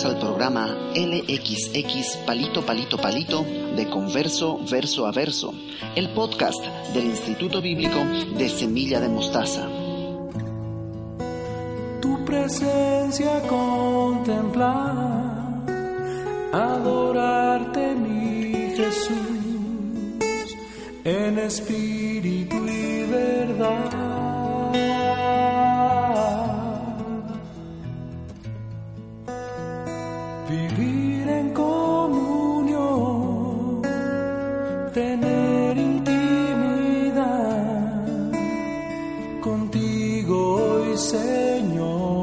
Bienvenidos al programa LXX Palito Palito Palito de Converso Verso a Verso, el podcast del Instituto Bíblico de Semilla de Mostaza. Tu presencia contemplar, adorarte mi Jesús, en espíritu y verdad. Comunión, tener intimidad contigo hoy, Señor.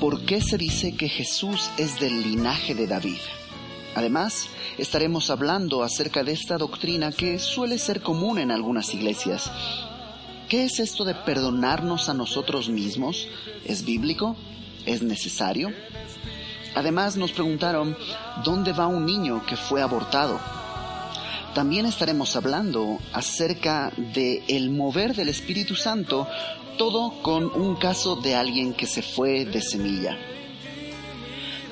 Por qué se dice que Jesús es del linaje de David. Además, estaremos hablando acerca de esta doctrina que suele ser común en algunas iglesias. ¿Qué es esto de perdonarnos a nosotros mismos? ¿Es bíblico? ¿Es necesario? Además nos preguntaron, ¿dónde va un niño que fue abortado? También estaremos hablando acerca de el mover del Espíritu Santo, todo con un caso de alguien que se fue de semilla.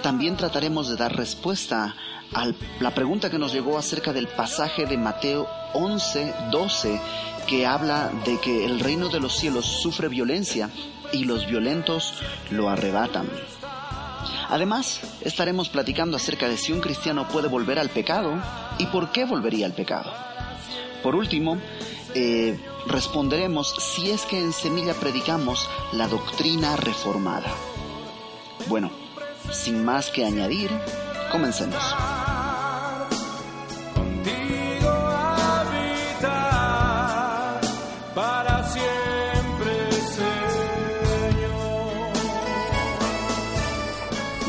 También trataremos de dar respuesta a la pregunta que nos llegó acerca del pasaje de Mateo 11, 12, que habla de que el reino de los cielos sufre violencia y los violentos lo arrebatan. Además, estaremos platicando acerca de si un cristiano puede volver al pecado y por qué volvería al pecado. Por último, eh, responderemos si es que en Semilla predicamos la doctrina reformada. Bueno, sin más que añadir, comencemos.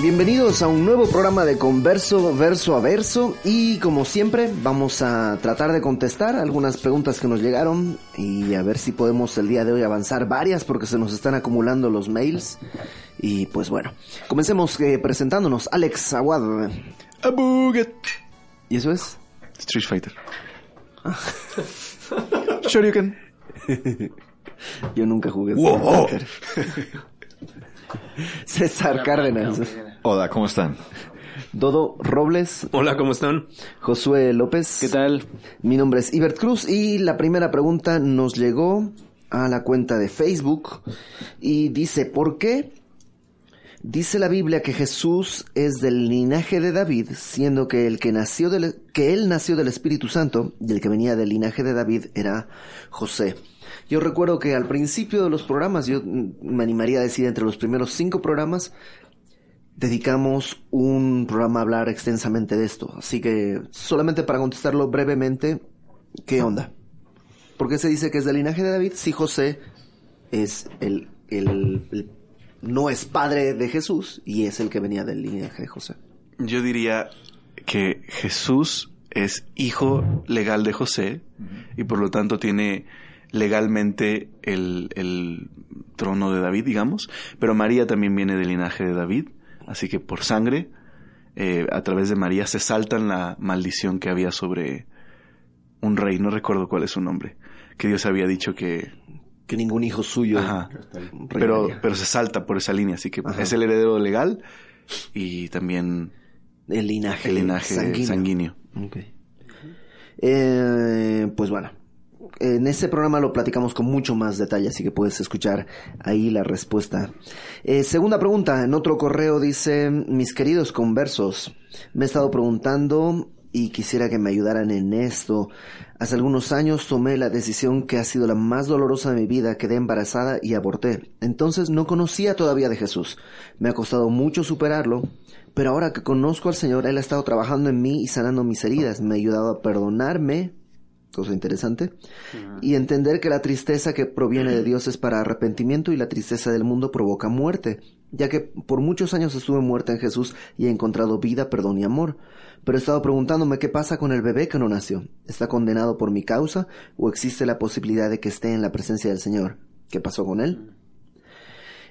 Bienvenidos a un nuevo programa de Converso verso a verso y como siempre vamos a tratar de contestar algunas preguntas que nos llegaron y a ver si podemos el día de hoy avanzar varias porque se nos están acumulando los mails y pues bueno, comencemos eh, presentándonos Alex Aguad. ¿Y eso es? Street Fighter. Shoryuken. Yo nunca jugué. Wow. Street Fighter. César Cárdenas. Hola, ¿cómo están? Dodo Robles. Hola, ¿cómo están? Josué López. ¿Qué tal? Mi nombre es Ibert Cruz y la primera pregunta nos llegó a la cuenta de Facebook y dice, ¿por qué dice la Biblia que Jesús es del linaje de David, siendo que el que nació del, que él nació del Espíritu Santo y el que venía del linaje de David era José? Yo recuerdo que al principio de los programas, yo me animaría a decir entre los primeros cinco programas, dedicamos un programa a hablar extensamente de esto. Así que solamente para contestarlo brevemente, ¿qué onda? ¿Por qué se dice que es del linaje de David si José es el, el- el- no es padre de Jesús y es el que venía del linaje de José? Yo diría que Jesús es hijo legal de José y por lo tanto tiene legalmente el, el trono de David, digamos, pero María también viene del linaje de David, así que por sangre, eh, a través de María se saltan la maldición que había sobre un rey, no recuerdo cuál es su nombre, que Dios había dicho que... Que ningún hijo suyo Ajá. Pero, pero se salta por esa línea, así que Ajá. es el heredero legal y también el linaje, el linaje sanguíneo. sanguíneo. Ok. Eh, pues bueno, en este programa lo platicamos con mucho más detalle, así que puedes escuchar ahí la respuesta. Eh, segunda pregunta, en otro correo dice, mis queridos conversos, me he estado preguntando y quisiera que me ayudaran en esto. Hace algunos años tomé la decisión que ha sido la más dolorosa de mi vida, quedé embarazada y aborté. Entonces no conocía todavía de Jesús. Me ha costado mucho superarlo, pero ahora que conozco al Señor, Él ha estado trabajando en mí y sanando mis heridas. Me ha ayudado a perdonarme, cosa interesante, y entender que la tristeza que proviene de Dios es para arrepentimiento y la tristeza del mundo provoca muerte, ya que por muchos años estuve muerta en Jesús y he encontrado vida, perdón y amor. Pero he estado preguntándome qué pasa con el bebé que no nació. ¿Está condenado por mi causa o existe la posibilidad de que esté en la presencia del Señor? ¿Qué pasó con él?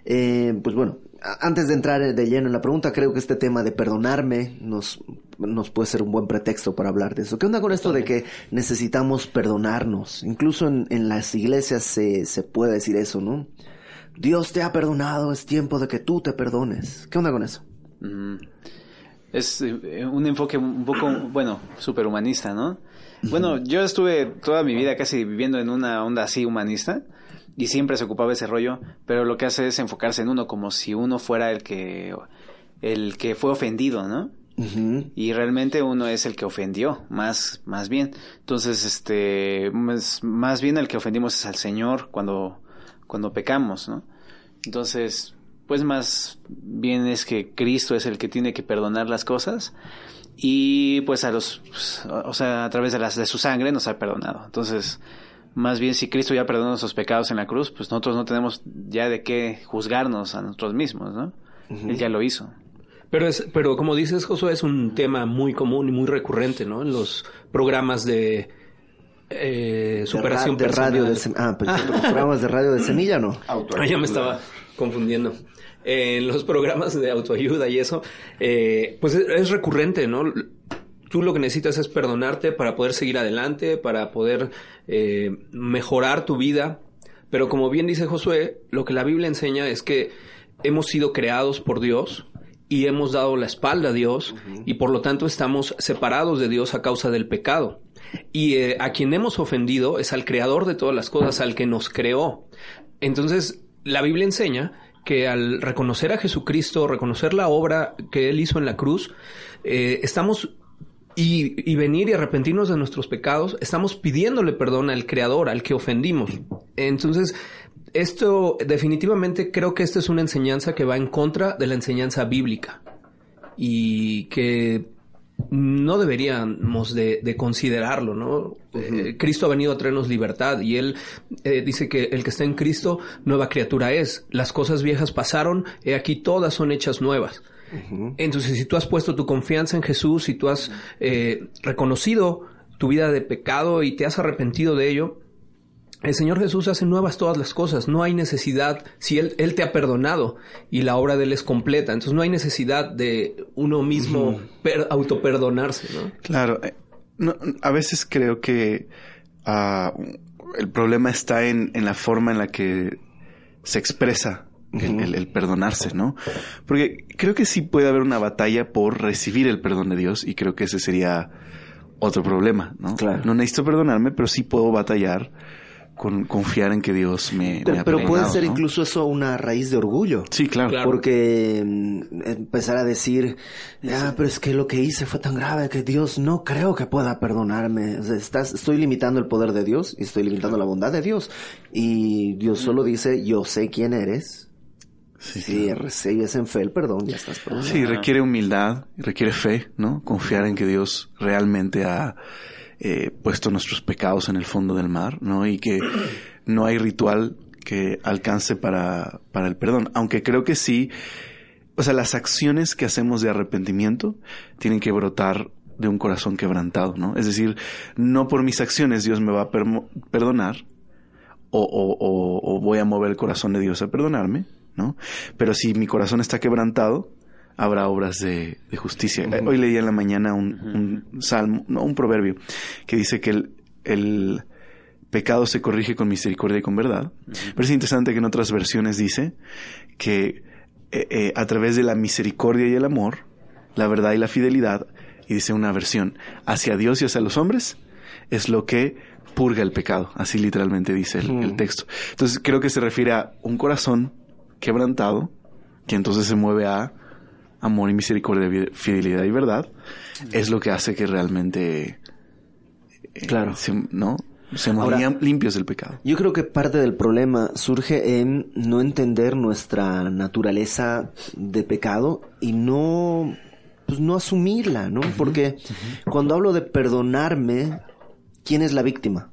Eh, pues bueno, antes de entrar de lleno en la pregunta, creo que este tema de perdonarme nos, nos puede ser un buen pretexto para hablar de eso. ¿Qué onda con esto de que necesitamos perdonarnos? Incluso en, en las iglesias se, se puede decir eso, ¿no? Dios te ha perdonado, es tiempo de que tú te perdones. ¿Qué onda con eso? Mm. Es eh, un enfoque un poco, bueno, superhumanista, ¿no? Bueno, yo estuve toda mi vida casi viviendo en una onda así humanista y siempre se ocupaba ese rollo, pero lo que hace es enfocarse en uno como si uno fuera el que el que fue ofendido, ¿no? Y realmente uno es el que ofendió, más, más bien. Entonces, este, más, más bien el que ofendimos es al Señor cuando, cuando pecamos, ¿no? Entonces, pues más bien es que Cristo es el que tiene que perdonar las cosas y pues a los, pues, o sea, a través de las, de su sangre nos ha perdonado. Entonces, más bien si Cristo ya perdonó nuestros pecados en la cruz, pues nosotros no tenemos ya de qué juzgarnos a nosotros mismos, ¿no? Él ya lo hizo. Pero es, pero como dices, Josué, es un tema muy común y muy recurrente, ¿no? En los programas de eh, superación de, ra- de radio de Ah, que los programas de radio de semilla, ¿no? Ah, ya me estaba confundiendo. Eh, en los programas de autoayuda y eso, eh, pues es, es recurrente, ¿no? Tú lo que necesitas es perdonarte para poder seguir adelante, para poder eh, mejorar tu vida. Pero como bien dice Josué, lo que la Biblia enseña es que hemos sido creados por Dios y hemos dado la espalda a Dios y por lo tanto estamos separados de Dios a causa del pecado. Y eh, a quien hemos ofendido es al creador de todas las cosas, al que nos creó. Entonces, la Biblia enseña que al reconocer a Jesucristo, reconocer la obra que Él hizo en la cruz, eh, estamos y, y venir y arrepentirnos de nuestros pecados, estamos pidiéndole perdón al Creador, al que ofendimos. Entonces, esto definitivamente creo que esta es una enseñanza que va en contra de la enseñanza bíblica y que no deberíamos de, de considerarlo, ¿no? Eh, Cristo ha venido a traernos libertad y Él eh, dice que el que está en Cristo, nueva criatura es. Las cosas viejas pasaron, he aquí todas son hechas nuevas. Entonces, si tú has puesto tu confianza en Jesús, si tú has eh, reconocido tu vida de pecado y te has arrepentido de ello, el Señor Jesús hace nuevas todas las cosas. No hay necesidad, si Él, Él te ha perdonado y la obra de Él es completa, entonces no hay necesidad de uno mismo per- autoperdonarse, ¿no? Claro, eh, no, a veces creo que ah, el problema está en, en la forma en la que se expresa el, el- el perdonarse, ¿no? Porque creo que sí puede haber una batalla por recibir el perdón de Dios y creo que ese sería otro problema, ¿no? Claro. No necesito perdonarme, pero sí puedo batallar con confiar en que Dios me, me Pero, ha pero puede ser ¿no? incluso eso una raíz de orgullo. Sí, claro. Claro. Porque mm, empezar a decir, ah, pero es que lo que hice fue tan grave que Dios no creo que pueda perdonarme. O sea, estás, estoy limitando el poder de Dios y estoy limitando la bondad de Dios. Y Dios solo dice, yo sé quién eres. Sí, Si recibes en fe el perdón, ya estás perdonado. Sí, requiere humildad, requiere fe, ¿no? Confiar en que Dios realmente ha eh, puesto nuestros pecados en el fondo del mar, ¿no? Y que no hay ritual que alcance para, para el perdón. Aunque creo que sí, o sea, las acciones que hacemos de arrepentimiento tienen que brotar de un corazón quebrantado, ¿no? Es decir, no por mis acciones Dios me va a perdonar o, o- o- o voy a mover el corazón de Dios a perdonarme, ¿no? Pero si mi corazón está quebrantado, habrá obras de, de justicia. Hoy leí en la mañana un, un salmo, no, un proverbio, que dice que el, el pecado se corrige con misericordia y con verdad. Pero es interesante que en otras versiones dice que eh, eh, a través de la misericordia y el amor, la verdad y la fidelidad, y dice una versión, hacia Dios y hacia los hombres, es lo que purga el pecado. Así literalmente dice el, el texto. Entonces creo que se refiere a un corazón quebrantado, que entonces se mueve a amor y misericordia, fidelidad y verdad, es lo que hace que realmente eh, Claro. se, ¿no? Ahora- lim- limpios del pecado. Yo creo que parte del problema surge en no entender nuestra naturaleza de pecado y no, pues no asumirla, ¿no? Porque cuando hablo de perdonarme, ¿quién es la víctima?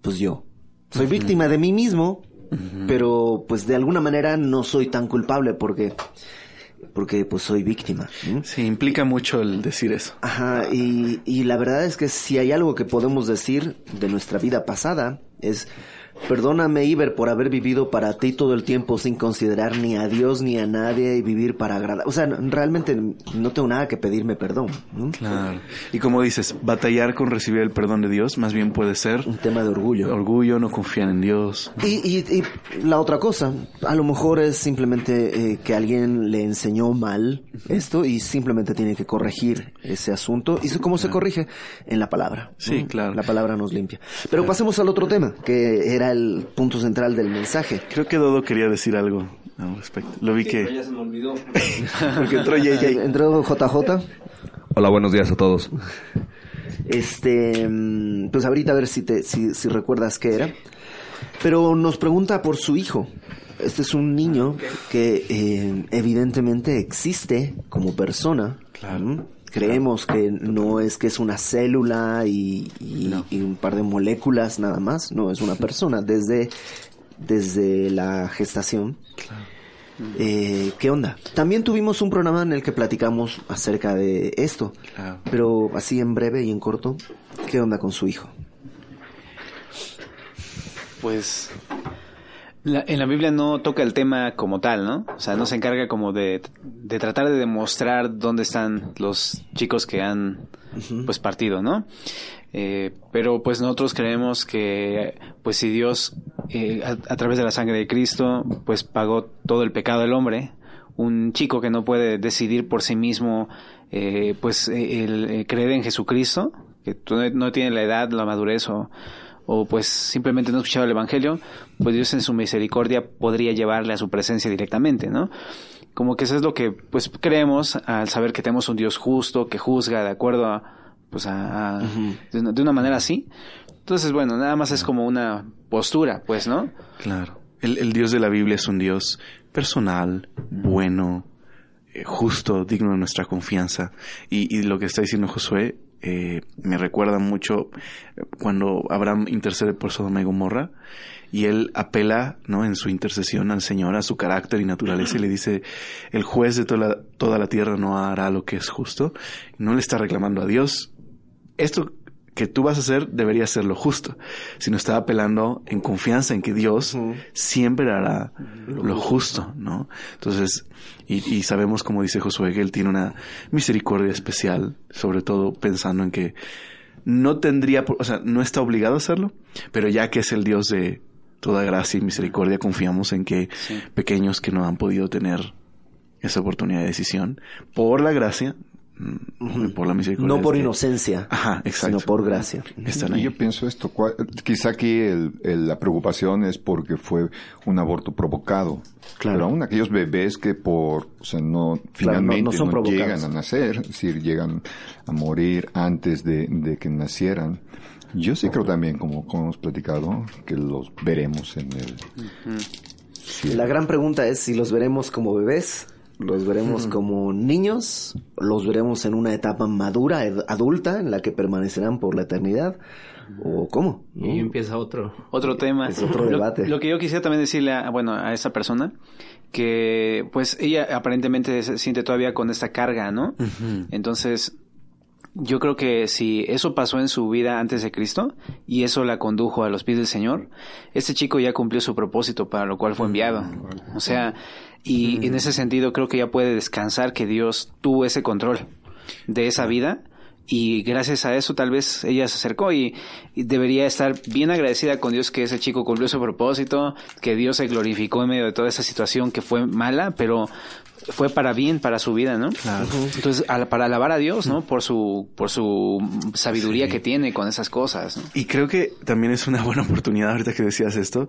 Pues yo. Soy víctima de mí mismo, pero pues de alguna manera no soy tan culpable porque, porque pues soy víctima. ¿no? Sí, implica mucho el decir eso. Ajá, y, y la verdad es que si hay algo que podemos decir de nuestra vida pasada es, perdóname Iber por haber vivido para ti todo el tiempo sin considerar ni a Dios ni a nadie y vivir para agradar. O sea, realmente no tengo nada que pedirme perdón. ¿no? Claro. Y como dices, batallar con recibir el perdón de Dios más bien puede ser Un tema de orgullo. orgullo, no confiar en Dios. Y, y, y la otra cosa, a lo mejor es simplemente eh, que alguien le enseñó mal esto y simplemente tiene que corregir ese asunto. ¿Y cómo se corrige? En la palabra. Sí, claro. La palabra nos limpia. Pero pasemos al otro tema, que era el punto central del mensaje. Creo que Dodo quería decir algo al respecto. Lo vi que... ya se me olvidó. Porque entró JJ. Entró JJ. Hola, buenos días a todos. Este, pues ahorita a ver si te, si, si recuerdas qué era. Pero nos pregunta por su hijo. Este es un niño que eh, evidentemente existe como persona. Claro. Creemos que no es que es una célula y, y- y un par de moléculas nada más. No, es una persona desde, desde la gestación. Eh, ¿Qué onda? También tuvimos un programa en el que platicamos acerca de esto. Claro. Pero así en breve y en corto, ¿qué onda con su hijo? Pues la- en la Biblia no toca el tema como tal, ¿no? O sea, no se encarga como de, de tratar de demostrar dónde están los chicos que han pues partido, ¿no? Eh, pero pues nosotros creemos que pues si Dios eh, a, a través de la sangre de Cristo pues pagó todo el pecado del hombre, un chico que no puede decidir por sí mismo eh, pues eh, el, eh, creer en Jesucristo, que no tiene la edad, la madurez o, o pues simplemente no ha escuchado el Evangelio, pues Dios en su misericordia podría llevarle a su presencia directamente, ¿no? Como que eso es lo que pues creemos al saber que tenemos un Dios justo, que juzga de acuerdo a pues a, a- de, una, de una manera así. Entonces, bueno, nada más es como una postura, pues, ¿no? Claro. El, el Dios de la Biblia es un Dios personal, bueno, eh, justo, digno de nuestra confianza. Y, y lo que está diciendo Josué eh, me recuerda mucho cuando Abraham intercede por Sodoma y Gomorra y él apela ¿no? en su intercesión al Señor, a su carácter y naturaleza y le dice, el juez de toda toda la tierra no hará lo que es justo. No le está reclamando a Dios. Esto que tú vas a hacer debería ser lo justo, sino está apelando en confianza en que Dios siempre hará lo justo, ¿no? Entonces, y, y sabemos, como dice Josué, que él tiene una misericordia especial, sobre todo pensando en que no tendría, o sea, no está obligado a hacerlo, pero ya que es el Dios de toda gracia y misericordia, confiamos en que pequeños que no han podido tener esa oportunidad de decisión, por la gracia, por la misericordia. No por inocencia, Ajá, exacto. sino por gracia. Están ahí. yo pienso esto, quizá aquí el- el- la preocupación es porque fue un aborto provocado. Claro. Pero aún aquellos bebés que por, o sea, no, finalmente no no, son provocados. llegan a nacer, es decir, llegan a morir antes de, de que nacieran. Yo sí creo también, como, como hemos platicado, que los veremos en el. La gran pregunta es si los veremos como bebés los veremos como niños, los veremos en una etapa madura, ed- adulta, en la que permanecerán por la eternidad, o cómo. ¿no? Y empieza otro. Otro tema. Es otro debate. Lo, que yo quisiera también decirle a, bueno, a esa persona, que pues ella aparentemente se siente todavía con esta carga, ¿no? Entonces, yo creo que si eso pasó en su vida antes de Cristo y eso la condujo a los pies del Señor, este chico ya cumplió su propósito para lo cual fue enviado. O sea, y en ese sentido creo que ya puede descansar que Dios tuvo ese control de esa vida y gracias a eso tal vez ella se acercó y, y debería estar bien agradecida con Dios que ese chico cumplió su propósito, que Dios se glorificó en medio de toda esa situación que fue mala, pero fue para bien para su vida, ¿no? Entonces, al- para alabar a Dios, ¿no? Por su por su sabiduría que tiene con esas cosas, ¿no? Y creo que también es una buena oportunidad, ahorita que decías esto,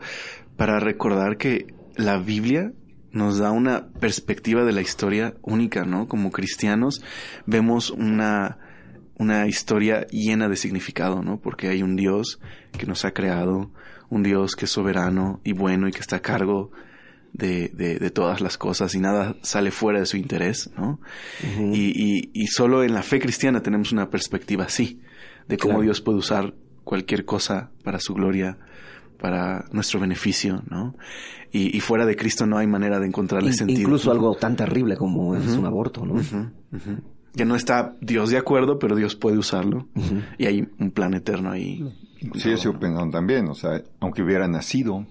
para recordar que la Biblia nos da una perspectiva de la historia única, ¿no? Como cristianos vemos una, una historia llena de significado, ¿no? Porque hay un Dios que nos ha creado, un Dios que es soberano y bueno y que está a cargo de, de, de todas las cosas y nada sale fuera de su interés, ¿no? y, y, y solo en la fe cristiana tenemos una perspectiva así, de cómo Claro. Dios puede usar cualquier cosa para su gloria, para nuestro beneficio, ¿no? Y, y fuera de Cristo no hay manera de encontrarle In- sentido. incluso algo tan terrible como es un aborto, ¿no? Ujú. Que no está Dios de acuerdo, pero Dios puede usarlo. Y hay un plan eterno ahí. Sí, eso yo pensando también, o sea, aunque hubiera nacido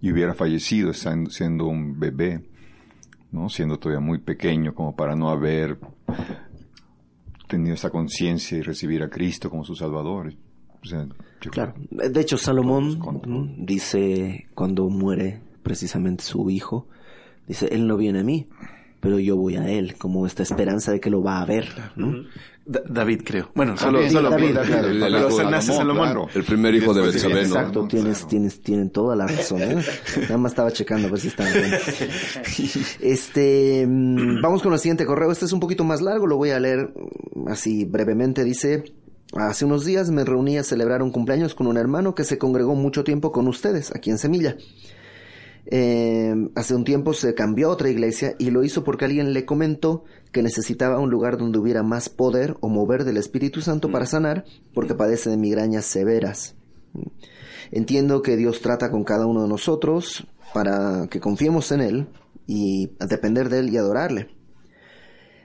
y hubiera fallecido siendo, siendo un bebé, ¿no? Siendo todavía muy pequeño como para no haber tenido esa conciencia y recibir a Cristo como su Salvador. O sea, yo Claro. creo- De hecho, Salomón con- ¿no? dice cuando muere precisamente su hijo, dice, él no viene a mí, pero yo voy a él, como esta esperanza de que lo va a ver, ¿no? Da- David, creo. Bueno, solo, David, solo David, David, David, David, el hijo de nace Salomón. claro. El primer hijo de Después Betsabé, ¿no? Salomón, Exacto, tienes, claro. tienes, tienen toda la razón. ¿eh? Nada más estaba checando a ver si estaban bien. Este, mm, vamos con el siguiente correo. Este es un poquito más largo, lo voy a leer mm, así brevemente. Dice, hace unos días me reuní a celebrar un cumpleaños con un hermano que se congregó mucho tiempo con ustedes, aquí en Semilla. Eh, hace un tiempo se cambió a otra iglesia y lo hizo porque alguien le comentó que necesitaba un lugar donde hubiera más poder o mover del Espíritu Santo para sanar porque padece de migrañas severas. Entiendo que Dios trata con cada uno de nosotros para que confiemos en Él y a depender de Él y adorarle.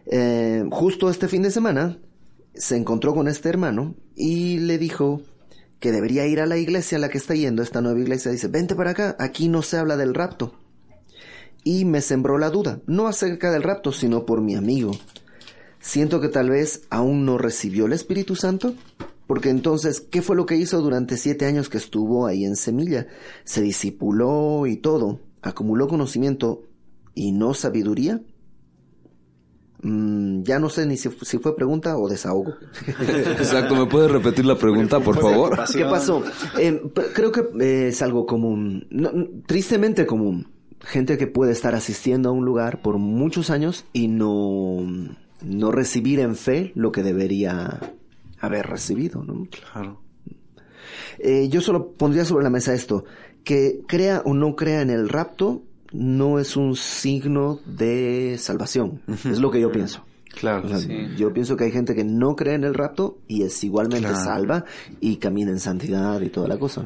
Eh, justo este fin de semana se encontró con este hermano y le dijo que debería ir a la iglesia a la que está yendo, esta nueva iglesia. Dice, vente para acá, aquí no se habla del rapto. Y me sembró la duda, no acerca del rapto, sino por mi amigo. Siento que tal vez aún no recibió el Espíritu Santo. Porque entonces, ¿qué fue lo que hizo durante siete años que estuvo ahí en Semilla? Se discipuló y todo, acumuló conocimiento y no sabiduría. Mm, ya no sé ni si, si fue pregunta o desahogo. Exacto, ¿me puedes repetir la pregunta, por favor? ¿Qué pasó? Eh, p- creo que eh, es algo común, no, tristemente común. Gente que puede estar asistiendo a un lugar por muchos años y no, no recibir en fe lo que debería haber recibido, ¿no? Claro. Eh, yo solo pondría sobre la mesa esto, que crea o no crea en el rapto no es un signo de salvación, es lo que yo pienso. Claro. O sea, Yo pienso que hay gente que no cree en el rapto y es igualmente Claro. salva y camina en santidad y toda la cosa.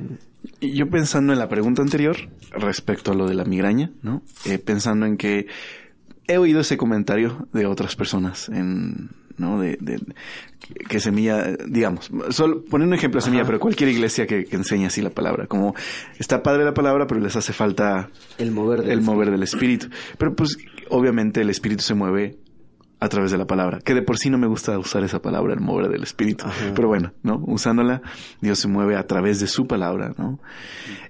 Y yo pensando en la pregunta anterior respecto a lo de la migraña, ¿no? Eh, pensando en que he oído ese comentario de otras personas en, ¿no? De, de- que semilla, digamos, solo poner un ejemplo de semilla, pero cualquier iglesia que, que enseñe así la palabra, como está padre la palabra, pero les hace falta El mover del el mover del espíritu. Pero pues obviamente el espíritu se mueve a través de la palabra, que de por sí no me gusta usar esa palabra, el mover del espíritu, pero bueno, ¿no? Usándola, Dios se mueve a través de su palabra, ¿no?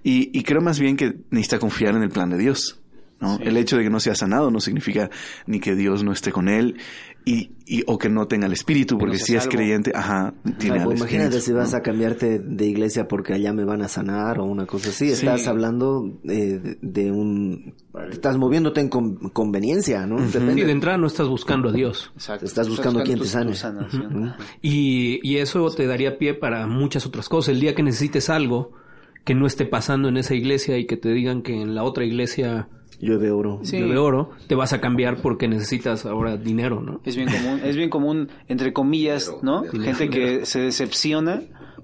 Y, y creo más bien que necesita confiar en el plan de Dios, ¿no? El hecho de que no sea sanado no significa ni que Dios no esté con él y, y o que no tenga el espíritu, porque si es creyente, ajá, tiene Salvo, al imagínate espíritu, si vas ¿no? a cambiarte de iglesia porque allá me van a sanar o una cosa así. Estás Sí. hablando eh, de, de un... Estás moviéndote en con- conveniencia, ¿no? Y de entrada no estás buscando a Dios. Exacto. Estás buscando a quien te sane. Y, y eso te daría pie para muchas otras cosas. El día que necesites algo que no esté pasando en esa iglesia y que te digan que en la otra iglesia Llueve oro. Sí. de oro, te vas a cambiar porque necesitas ahora dinero, ¿no? Es bien común, es bien común, entre comillas, ¿no? Gente que se decepciona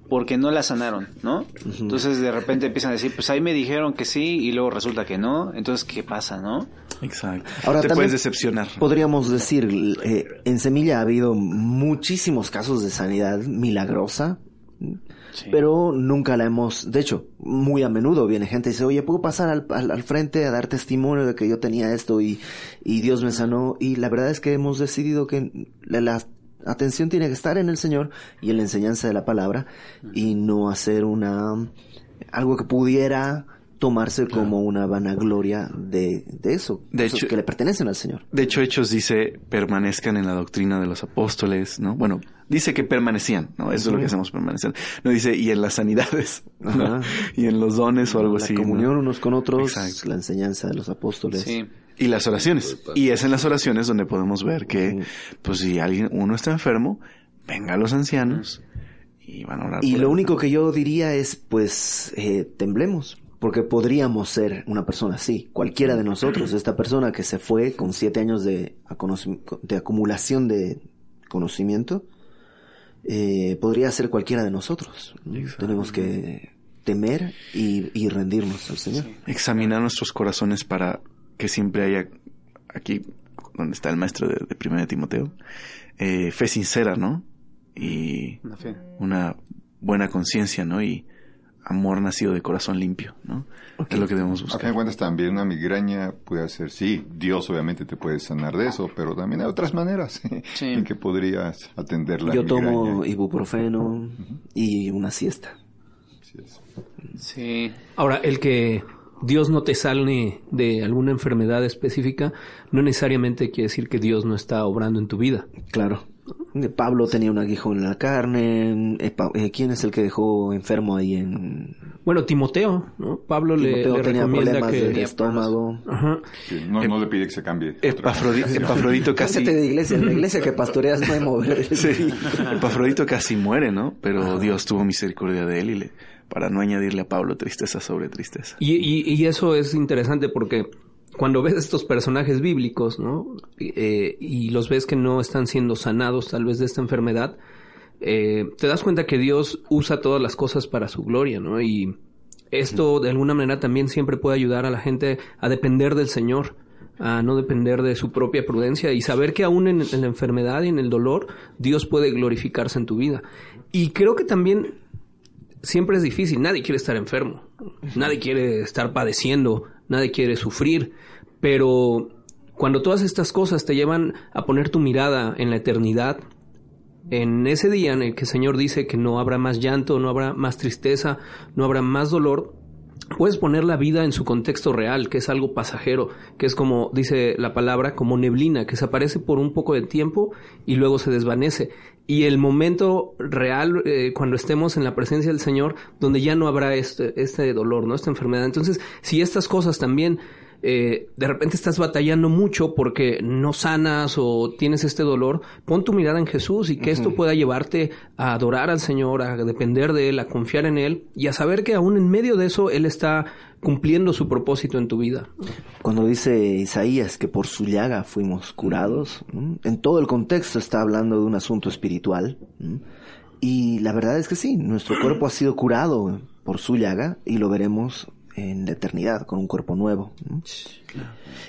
porque no la sanaron, ¿no? Entonces de repente empiezan a decir, pues ahí me dijeron que sí y luego resulta que no. Entonces, ¿qué pasa, no? Exacto. Ahora, Te también puedes decepcionar. Podríamos decir, eh, en Semilla ha habido muchísimos casos de sanidad milagrosa, pero nunca la hemos, de hecho, muy a menudo viene gente y dice, oye, ¿puedo pasar al, al- al frente a dar testimonio de que yo tenía esto y, y Dios me sanó? Y la verdad es que hemos decidido que la, la atención tiene que estar en el Señor y en la enseñanza de la palabra y no hacer una, algo que pudiera tomarse como una vanagloria de, de eso, De cosas hecho- que le pertenecen al Señor. De hecho, Hechos dice, permanezcan en la doctrina de los apóstoles, ¿no? Bueno, dice que permanecían, ¿no? Eso es lo que hacemos, permanecer. No dice, y en las sanidades, ¿no? Y en los dones o algo la así. ¿no? comunión unos con otros, Exacto. la enseñanza de los apóstoles. Sí. Y las oraciones. Y es en las oraciones donde podemos ver que, pues si alguien, uno está enfermo, venga a los ancianos y van a orar. Y por lo él. único que yo diría es, pues, eh, temblemos. Porque podríamos ser una persona así, cualquiera de nosotros. Esta persona que se fue con siete años de, acumulación de conocimiento, eh, podría ser cualquiera de nosotros. ¿no? Tenemos que temer y, y rendirnos al Señor. examinar nuestros corazones para que siempre haya aquí donde está el maestro de, de Primera de Timoteo eh, fe sincera no y Una fe. una buena conciencia no y amor nacido de corazón limpio no es lo que debemos A fin de buscar cuentas también una migraña puede ser, sí, Dios obviamente te puede sanar de eso, pero también hay otras maneras Sí. en que podrías atender la Yo tomo ibuprofeno y una siesta. Es. Sí. Ahora, el que Dios no te sane de alguna enfermedad específica, no necesariamente quiere decir que Dios no está obrando en tu vida. Claro. Eh, Pablo tenía un aguijón en la carne. eh, eh, ¿Quién es el que dejó enfermo ahí en... Bueno, Timoteo, ¿no? Pablo le, Timoteo le tenía recomienda problemas que... del estómago. Ajá. Sí, no, no le pide que se cambie. Epafrodi- Epafrodito casi de iglesia. En la iglesia que pastoreas no hay mover. sí, Epafrodito casi muere no pero Dios tuvo misericordia de él y le para no añadirle a Pablo tristeza sobre tristeza Y, y- y eso es interesante porque cuando ves estos personajes bíblicos, ¿no? Eh, y los ves que no están siendo sanados tal vez de esta enfermedad, eh, te das cuenta que Dios usa todas las cosas para su gloria, ¿no? Y esto de alguna manera también siempre puede ayudar a la gente a depender del Señor, a no depender de su propia prudencia y saber que aún en, en la enfermedad y en el dolor, Dios puede glorificarse en tu vida. Y creo que también siempre es difícil. Nadie quiere estar enfermo. Nadie quiere estar padeciendo. Nadie quiere sufrir. Pero cuando todas estas cosas te llevan a poner tu mirada en la eternidad, en ese día en el que el Señor dice que no habrá más llanto, no habrá más tristeza, no habrá más dolor, puedes poner la vida en su contexto real, que es algo pasajero, que es como dice la palabra, como neblina, que se aparece por un poco de tiempo y luego se desvanece. Y el momento real, eh, cuando estemos en la presencia del Señor, donde ya no habrá este, este dolor, ¿no? Esta enfermedad. Entonces, si estas cosas también eh, de repente estás batallando mucho porque no sanas o tienes este dolor, pon tu mirada en Jesús y que esto pueda llevarte a adorar al Señor, a depender de Él, a confiar en Él y a saber que aún en medio de eso Él está cumpliendo su propósito en tu vida. Cuando dice Isaías que por su llaga fuimos curados, ¿no? en todo el contexto está hablando de un asunto espiritual. ¿no? Y la verdad es que sí, nuestro cuerpo ha sido curado por su llaga y lo veremos en la eternidad con un cuerpo nuevo. ¿no?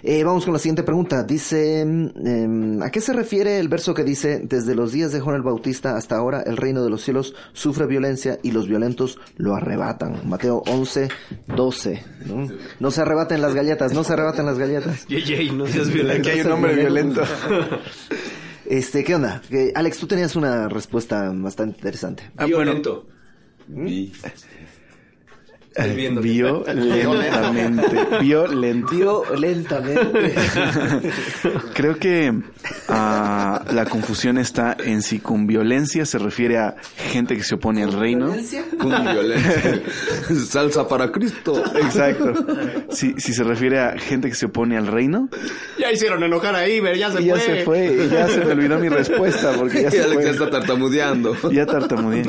Eh, vamos con la siguiente pregunta. Dice, em, ¿a qué se refiere el verso que dice, desde los días de Juan el Bautista hasta ahora el reino de los cielos sufre violencia y los violentos lo arrebatan? Mateo 11, 12. ¿no? No se arrebaten las galletas, no se arrebaten las galletas. no seas aquí hay un hombre violento Este, ¿qué onda? Que, Alex, tú tenías una respuesta bastante interesante. Ah, bueno, Eh, viendo. violentamente violento Violentamente. Creo que ah, la confusión está en si con violencia se refiere a gente que se opone al reino. Con violencia. Salsa para Cristo. Exacto. Si, si se refiere a gente que se opone al reino. Ya hicieron enojar a Iber, ya se Y ya fue. se fue, y ya se me olvidó mi respuesta porque ya se Alex ya está tartamudeando. Ya tartamudeé.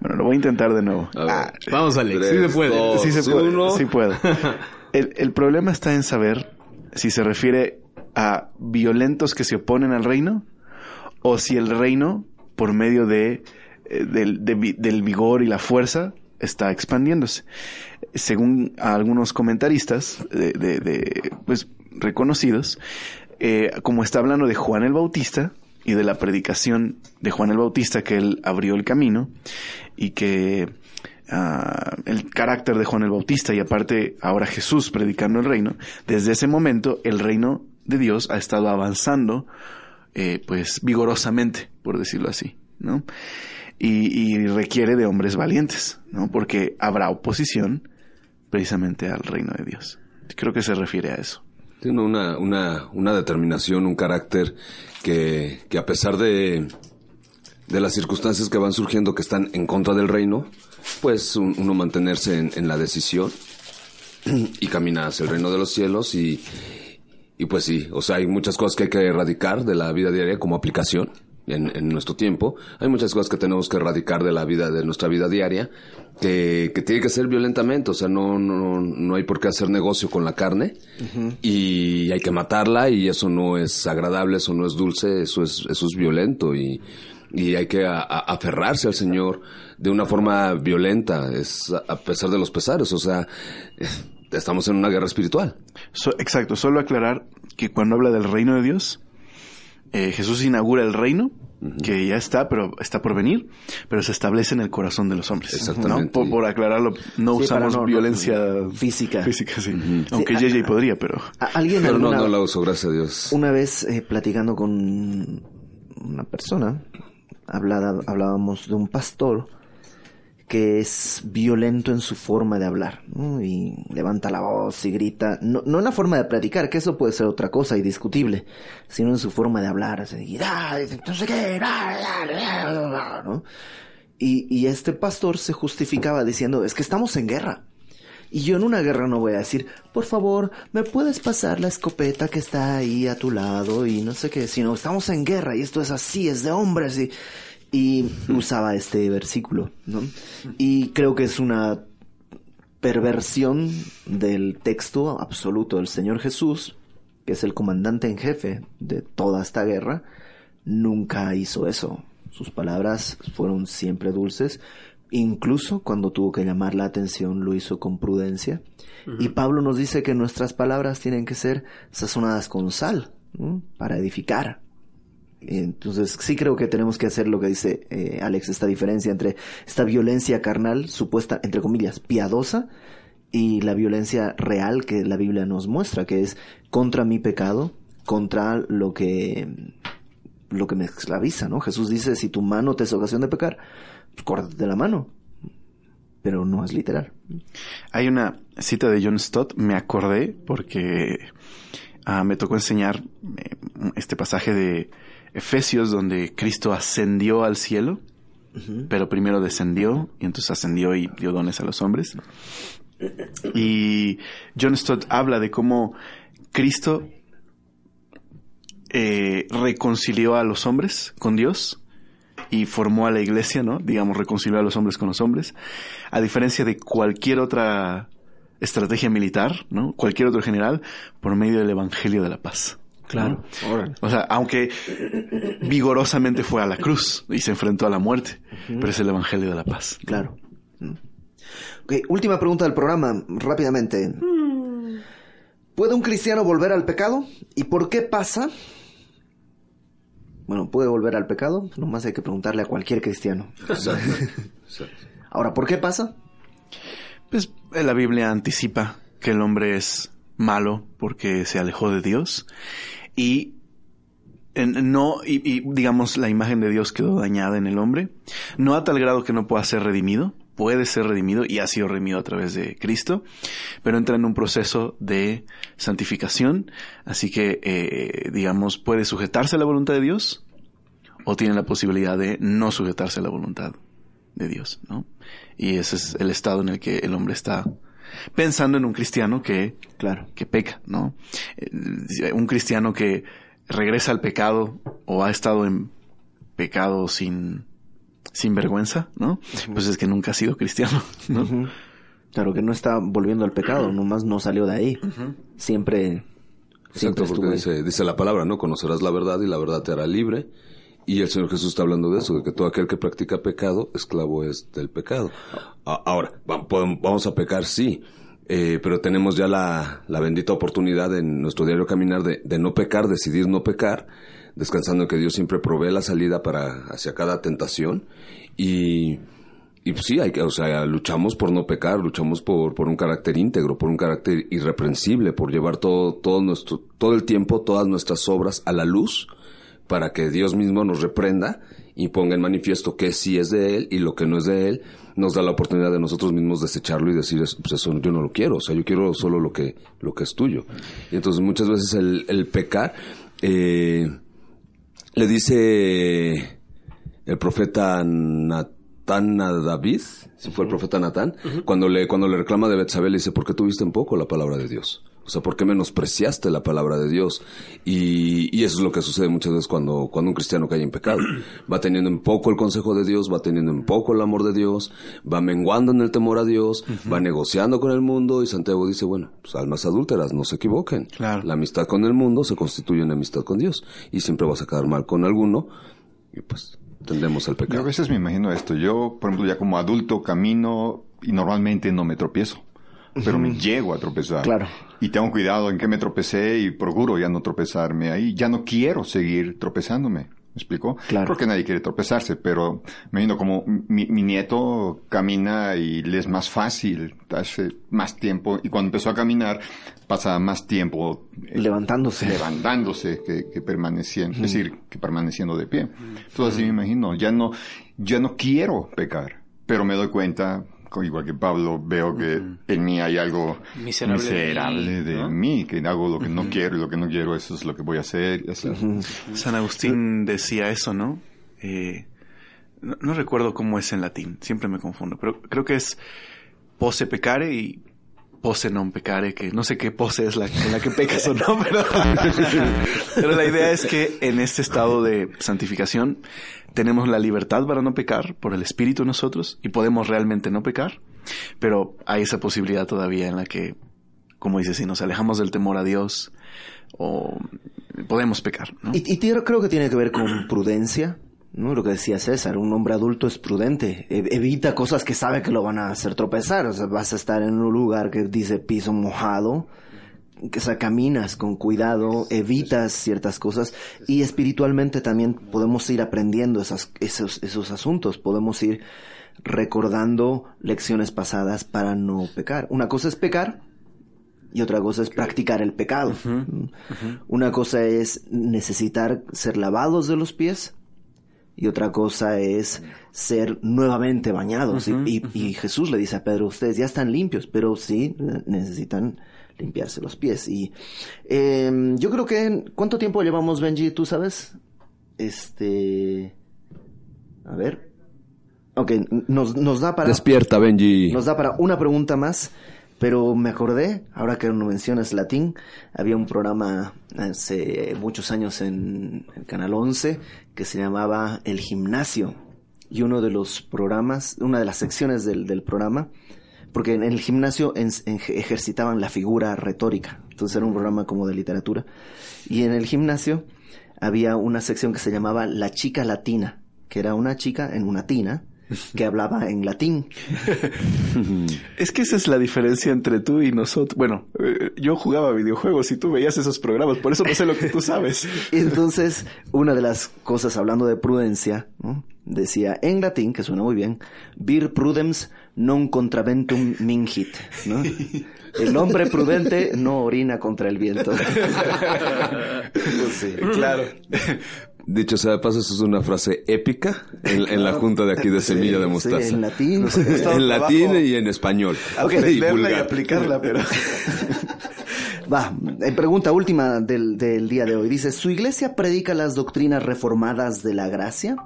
Bueno, lo voy a intentar de nuevo. A ver. Vamos, Alex, sí Tres, se puede. Dos, sí se puede, uno. sí puedo. El, el problema está en saber si se refiere a violentos que se oponen al reino o si el reino, por medio de, eh, del, de vi- del vigor y la fuerza, está expandiéndose. Según algunos comentaristas de, de- de, pues, reconocidos, eh, como está hablando de Juan el Bautista y de la predicación de Juan el Bautista que él abrió el camino y que el carácter de Juan el Bautista y aparte ahora Jesús predicando el reino, desde ese momento el reino de Dios ha estado avanzando eh, pues vigorosamente, por decirlo así, ¿no? Y, y requiere de hombres valientes, ¿no? Porque habrá oposición precisamente al reino de Dios. Creo que se refiere a eso. Tiene una, una, una determinación, un carácter que, que a pesar de, de las circunstancias que van surgiendo que están en contra del reino, pues un- uno mantenerse en, en la decisión y caminar hacia el reino de los cielos y, y pues sí, o sea, hay muchas cosas que hay que erradicar de la vida diaria como aplicación en, en nuestro tiempo. Hay muchas cosas que tenemos que erradicar de la vida, de nuestra vida diaria, que, que tiene que ser violentamente, o sea, no, no, no hay por qué hacer negocio con la carne y hay que matarla y eso no es agradable, eso no es dulce, eso es, eso es violento y, y hay que a- a- aferrarse al Señor de una forma violenta, es a a pesar de los pesares, o sea, eh, estamos en una guerra espiritual. So- exacto, solo aclarar que cuando habla del reino de Dios, eh, Jesús inaugura el reino, que ya está, pero está por venir, pero se establece en el corazón de los hombres. Exactamente. ¿no? Por, por aclararlo, no Sí, usamos no- no- violencia física. Física, sí. Aunque Sí, JJ podría, pero... A- Alguien Pero no, alguna- no la uso, gracias a Dios. Una vez eh, platicando con una persona, hablábamos de un pastor que es violento en su forma de hablar, y levanta la voz y grita, no, no en la forma de predicar, que eso puede ser otra cosa y discutible, sino en su forma de hablar, y este pastor se justificaba diciendo, es que estamos en guerra. Y yo en una guerra no voy a decir, por favor, ¿me puedes pasar la escopeta que está ahí a tu lado? Y no sé qué, sino estamos en guerra y esto es así, es de hombres. Y, y usaba este versículo, ¿no? Y creo que es una perversión del texto absoluto del Señor Jesús, que es el comandante en jefe de toda esta guerra, nunca hizo eso. Sus palabras fueron siempre dulces, incluso cuando tuvo que llamar la atención lo hizo con prudencia. Y Pablo nos dice que nuestras palabras tienen que ser sazonadas con sal, ¿no? para edificar. Entonces sí creo que tenemos que hacer lo que dice eh, Alex, esta diferencia entre esta violencia carnal, supuesta, entre comillas, piadosa, y la violencia real que la Biblia nos muestra, que es contra mi pecado, contra lo que lo que me esclaviza, ¿no? Jesús dice, si tu mano te es ocasión de pecar, pues córtate la mano. Pero no es literal. Hay una cita de John Stott, me acordé porque ah, me tocó enseñar eh, este pasaje de Efesios donde Cristo ascendió al cielo, pero primero descendió y entonces ascendió y dio dones a los hombres. Y John Stott habla de cómo Cristo eh, reconcilió a los hombres con Dios y formó a la iglesia, ¿no? Digamos, reconcilió a los hombres con los hombres. A diferencia de cualquier otra estrategia militar, ¿no? Cualquier otro general, por medio del Evangelio de la Paz. Claro. ¿no? O sea, aunque vigorosamente fue a la cruz y se enfrentó a la muerte, pero es el Evangelio de la Paz. Claro. Ok, última pregunta del programa, rápidamente. ¿Puede un cristiano volver al pecado? ¿Y por qué pasa? Bueno, puede volver al pecado, nomás hay que preguntarle a cualquier cristiano. Ahora, ¿por qué pasa? Pues eh, la Biblia anticipa que el hombre es malo porque se alejó de Dios y en- no y, y, digamos la imagen de Dios quedó dañada en el hombre, no a tal grado que no pueda ser redimido, puede ser redimido y ha sido redimido a través de Cristo, pero entra en un proceso de santificación, así que eh, digamos puede sujetarse a la voluntad de Dios o tiene la posibilidad de no sujetarse a la voluntad de Dios, ¿no? Y ese es el estado en el que el hombre está pensando en un cristiano que, claro, que peca, ¿no? Eh, Un cristiano que regresa al pecado o ha estado en pecado sin, sin vergüenza, ¿no? Pues es que nunca ha sido cristiano, ¿no? Claro que no está volviendo al pecado, nomás no salió de ahí. Siempre Exacto, Siempre porque dice, dice la palabra, ¿no? Conocerás la verdad y la verdad te hará libre. Y el Señor Jesús está hablando de eso, de que todo aquel que practica pecado, esclavo es del pecado. Ahora, vamos a pecar, sí, eh, pero tenemos ya la, la bendita oportunidad en nuestro diario caminar de, no pecar, decidir no pecar, descansando que Dios siempre provee la salida para hacia cada tentación. Y, y pues sí, hay que, o sea, luchamos por no pecar, luchamos por, por un carácter íntegro, por un carácter irreprensible, por llevar todo, todo nuestro, todo el tiempo, todas nuestras obras a la luz, para que Dios mismo nos reprenda y ponga en manifiesto que sí es de Él y lo que no es de Él, nos da la oportunidad de nosotros mismos desecharlo y decir, "Es- pues eso yo no lo quiero, o sea, yo quiero solo lo que, lo que es tuyo. Y entonces muchas veces el, el pecar, eh, le dice el profeta Natán a David, si fue el profeta Natán, cuando le cuando le reclama de Betsabé le dice, ¿por qué tuviste en poco la palabra de Dios? O sea, ¿por qué menospreciaste la palabra de Dios? Y, y eso es lo que sucede muchas veces cuando, cuando un cristiano cae en pecado. Va teniendo en poco el consejo de Dios, va teniendo en poco el amor de Dios, va menguando en el temor a Dios, va negociando con el mundo y Santiago dice, bueno, pues almas adúlteras, no se equivoquen. Claro. La amistad con el mundo se constituye en amistad con Dios y siempre vas a quedar mal con alguno y pues tendemos al Yo a pecado. veces me imagino esto. Yo, por ejemplo, ya como adulto camino y normalmente no me tropiezo. Pero me llego a tropezar. Claro. Y tengo cuidado en qué me tropecé y procuro ya no tropezarme ahí. Ya no quiero seguir tropezándome. ¿Me explico? Claro. Creo que nadie quiere tropezarse, pero me imagino como mi, mi nieto camina y le es más fácil, hace más tiempo. Y cuando empezó a caminar, pasa más tiempo eh, Levantándose. levantándose que, que permaneciendo, es decir, que permaneciendo de pie. Entonces así me imagino, ya no, ya no quiero pecar, pero me doy cuenta, igual que Pablo, veo que en mí hay algo Miserable de mí, de ¿no? mí, que hago lo que no quiero y lo que no quiero, eso es lo que voy a hacer. San Agustín decía eso, ¿no? Eh, no? no recuerdo cómo es en latín, siempre me confundo, pero creo que es pose pecare y pose non pecare, que no sé qué pose es la en la que pecas o no, pero, pero la idea es que en este estado de santificación tenemos la libertad para no pecar por el Espíritu en nosotros y podemos realmente no pecar, pero hay esa posibilidad todavía en la que, como dices, si nos alejamos del temor a Dios o podemos pecar. Y, y creo que tiene que ver con prudencia, ¿no? Lo que decía César, un hombre adulto es prudente, e- evita cosas que sabe que lo van a hacer tropezar, o sea, vas a estar en un lugar que dice piso mojado, que o sea, caminas con cuidado, evitas ciertas cosas y espiritualmente también podemos ir aprendiendo esas, esos, esos asuntos, podemos ir recordando lecciones pasadas para no pecar. Una cosa es pecar y otra cosa es practicar el pecado. Mm. Una cosa es necesitar ser lavados de los pies y otra cosa es ser nuevamente bañados. Y- y, y Jesús le dice a Pedro, ustedes ya están limpios, pero sí eh, necesitan limpiarse los pies. Y eh, yo creo que... ¿Cuánto tiempo llevamos, Benji? ¿Tú sabes? Este... A ver. Ok, nos, nos da para... Despierta, Benji. Nos da para una pregunta más, pero me acordé, ahora que no mencionas latín, había un programa hace muchos años en el Canal 11 que se llamaba El Gimnasio. Y uno de los programas, una de las secciones del, del programa, porque en el gimnasio en- en- ejercitaban la figura retórica, entonces era un programa como de literatura. Y en el gimnasio había una sección que se llamaba La Chica Latina, que era una chica en una tina que hablaba en latín. Es que esa es la diferencia entre tú y nosotros. Bueno, eh, yo jugaba videojuegos y tú veías esos programas, por eso no sé lo que tú sabes. Entonces, una de las cosas, hablando de prudencia, ¿no? decía en latín, que suena muy bien, vir prudens non contraventum mingit, ¿no? El hombre prudente no orina contra el viento. Sí. Claro. Dicho sea de paso, eso es una frase épica en, en la junta de aquí de Semilla de Sí, Mostaza. en latín. en latín y en español. Ok, Y leerla y aplicarla, pero... Va, eh, pregunta última del, del día de hoy. Dice, ¿su iglesia predica las doctrinas reformadas de la gracia?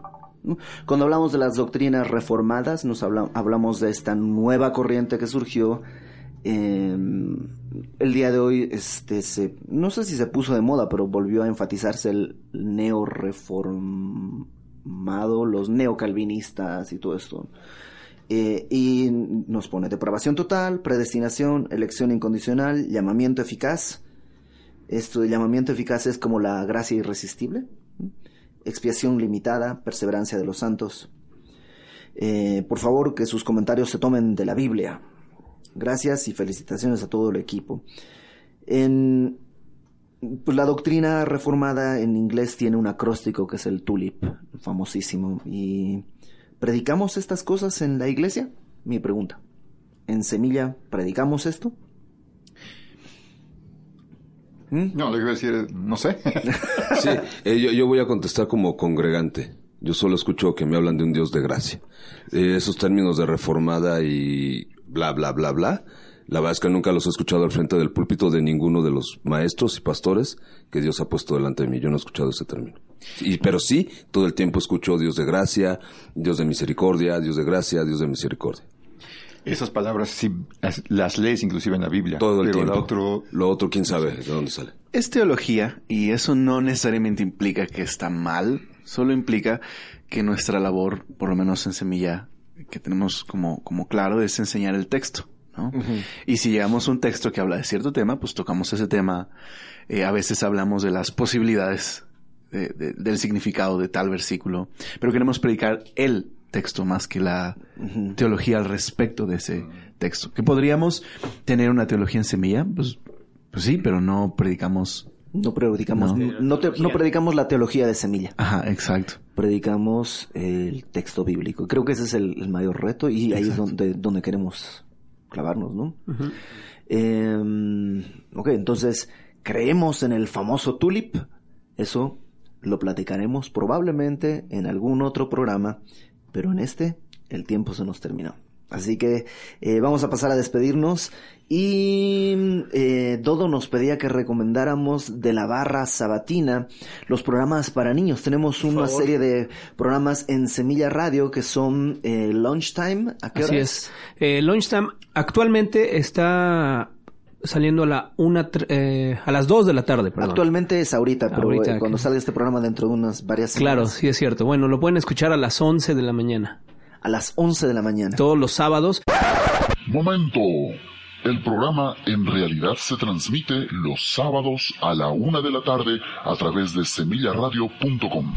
Cuando hablamos de las doctrinas reformadas, nos habla- hablamos de esta nueva corriente que surgió. Eh, el día de hoy, este, se, no sé si se puso de moda, pero volvió a enfatizarse el neoreformado, los neocalvinistas y todo esto. Eh, y nos pone depravación total, predestinación, elección incondicional, llamamiento eficaz. Esto de llamamiento eficaz es como la gracia irresistible, expiación limitada, perseverancia de los santos. Eh, por favor, que sus comentarios se tomen de la Biblia. Gracias y felicitaciones a todo el equipo. En pues, la doctrina reformada en inglés tiene un acróstico que es el tulip, famosísimo. ¿Y predicamos estas cosas en la iglesia? Mi pregunta. ¿En Semilla predicamos esto? No, lo que iba a decir no sé. Sí, eh, yo, yo voy a contestar como congregante. Yo solo escucho que me hablan de un Dios de gracia. Eh, esos términos de reformada y bla, bla, bla, bla, la verdad es que nunca los he escuchado al frente del púlpito de ninguno de los maestros y pastores que Dios ha puesto delante de mí. Yo no he escuchado ese término. Y, pero sí, todo el tiempo escucho Dios de gracia, Dios de misericordia, Dios de gracia, Dios de misericordia. Esas palabras sí las, lees inclusive en la Biblia. Todo el pero tiempo. la otro, Lo otro, quién sabe de dónde sale. Es teología y eso no necesariamente implica que está mal, solo implica que nuestra labor, por lo menos en Semilla, que tenemos como, como claro, es enseñar el texto. ¿no? Y si llegamos a un texto que habla de cierto tema, pues tocamos ese tema. Eh, a veces hablamos de las posibilidades de- de- del significado de tal versículo, pero queremos predicar el texto más que la teología al respecto de ese texto. ¿Que podríamos tener una teología en semilla? Pues, pues sí, pero no predicamos. No predicamos, No. no, te- no predicamos la teología de Semilla. Ajá, exacto. predicamos el texto bíblico. Creo que ese es el, el mayor reto y ahí es donde, donde queremos clavarnos, ¿no? Eh, ok, entonces, ¿creemos en el famoso tulip? Eso lo platicaremos probablemente en algún otro programa, pero en este el tiempo se nos terminó. Así que eh, vamos a pasar a despedirnos y eh, Dodo nos pedía que recomendáramos de la barra sabatina los programas para niños. Tenemos una serie de programas en Semilla Radio que son eh, Lunchtime. ¿A qué hora Así es. Eh, Lunchtime actualmente está saliendo a la una eh, a las 2 de la tarde, perdón. Actualmente es ahorita, pero Ahorita, eh, cuando que- salga este programa dentro de unas varias Claro, semanas, sí es cierto. Bueno, lo pueden escuchar a las 11 de la mañana, a las 11 de la mañana. todos los sábados. Momento. El programa en realidad se transmite los sábados a la una de la tarde a través de semillaradio.com.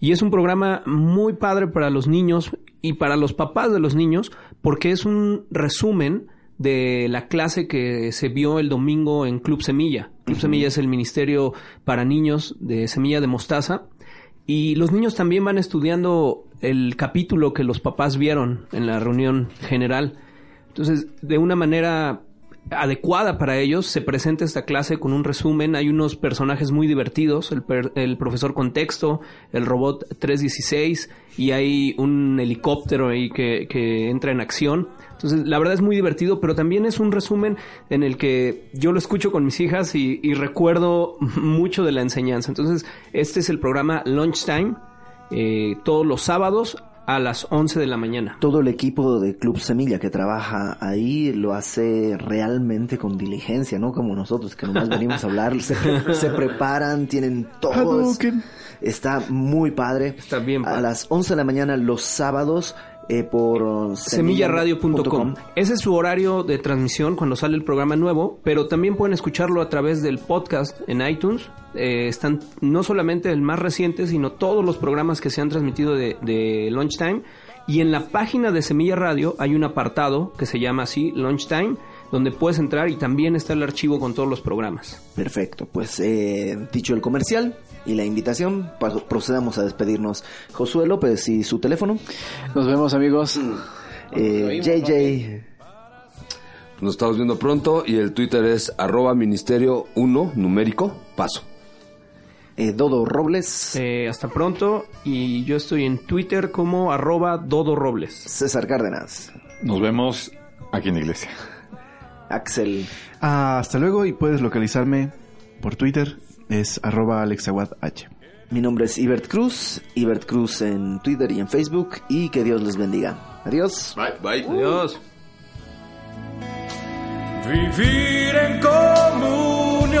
Y es un programa muy padre para los niños y para los papás de los niños porque es un resumen de la clase que se vio el domingo en Club Semilla. Club Semilla es el ministerio para niños de Semilla de Mostaza. Y los niños también van estudiando el capítulo que los papás vieron en la reunión general. Entonces, de una manera adecuada para ellos, se presenta esta clase con un resumen. Hay unos personajes muy divertidos, el, per- el profesor Contexto, el robot 316 y hay un helicóptero ahí que, que entra en acción. Entonces, la verdad es muy divertido, pero también es un resumen en el que yo lo escucho con mis hijas y, recuerdo mucho de la enseñanza. Entonces, este es el programa Lunchtime, eh, todos los sábados a las 11 de la mañana. Todo el equipo de Club Semilla que trabaja ahí lo hace realmente con diligencia, ¿no? Como nosotros que nomás venimos a hablar, se, se preparan, tienen todo. Hadouken. Está muy padre. Está bien A padre. las 11 de la mañana los sábados eh, por semillaradio.com. Ese es su horario de transmisión cuando sale el programa nuevo, pero también pueden escucharlo a través del podcast en iTunes. Eh, están no solamente el más reciente, sino todos los programas que se han transmitido de, de Lunchtime. Y en la página de Semilla Radio hay un apartado que se llama así, Lunchtime, donde puedes entrar y también está el archivo con todos los programas. Perfecto, pues eh, dicho el comercial y la invitación, procedamos a despedirnos. Josué López y su teléfono. Nos vemos, amigos. Eh, JJ. Nos estamos viendo pronto y el Twitter es arroba ministerio 1 numérico paso. eh, Dodo Robles. Eh, hasta pronto y yo estoy en Twitter como arroba Dodo Robles. César Cárdenas. Nos vemos aquí en la iglesia. Axel. Ah, hasta luego y puedes localizarme por Twitter. Es arroba alexaguadh. Mi nombre es Ibert Cruz. Ibert Cruz en Twitter y en Facebook. Y que Dios les bendiga. Adiós. Bye. Bye. Adiós. Vivir en comunión,